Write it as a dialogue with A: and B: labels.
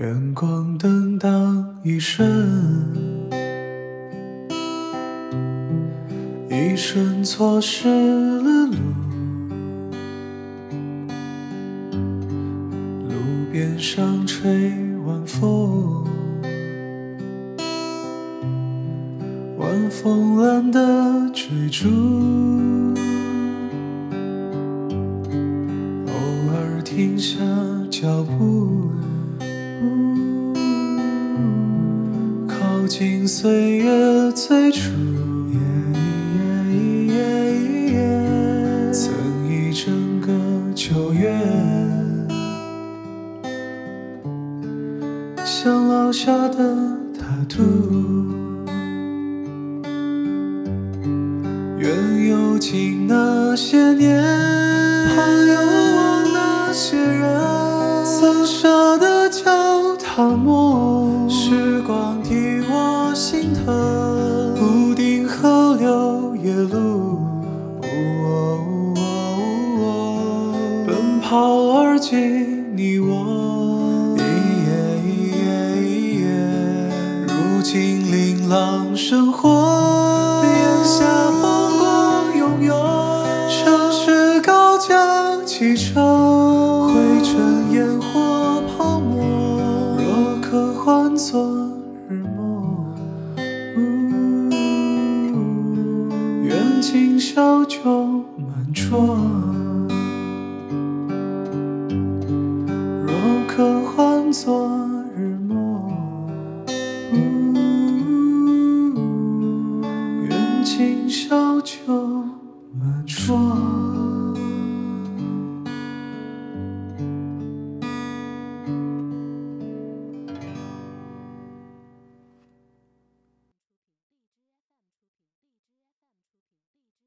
A: 远光灯当一瞬，一瞬错失了路。路边上吹晚风，晚风懒得追逐，偶尔停下脚步。靠近岁月最初，曾一整个秋月，像烙下的塔图，愿有情那些年，还有我那些人，曾舍得脚踏梦，时光替我心疼，不定河流夜路，奔跑而今你我。如今琳琅生活，眼下风光拥有，城市高架汽车，灰尘烟火轻笑就满桌。若可换作日暮，愿今宵酒满桌。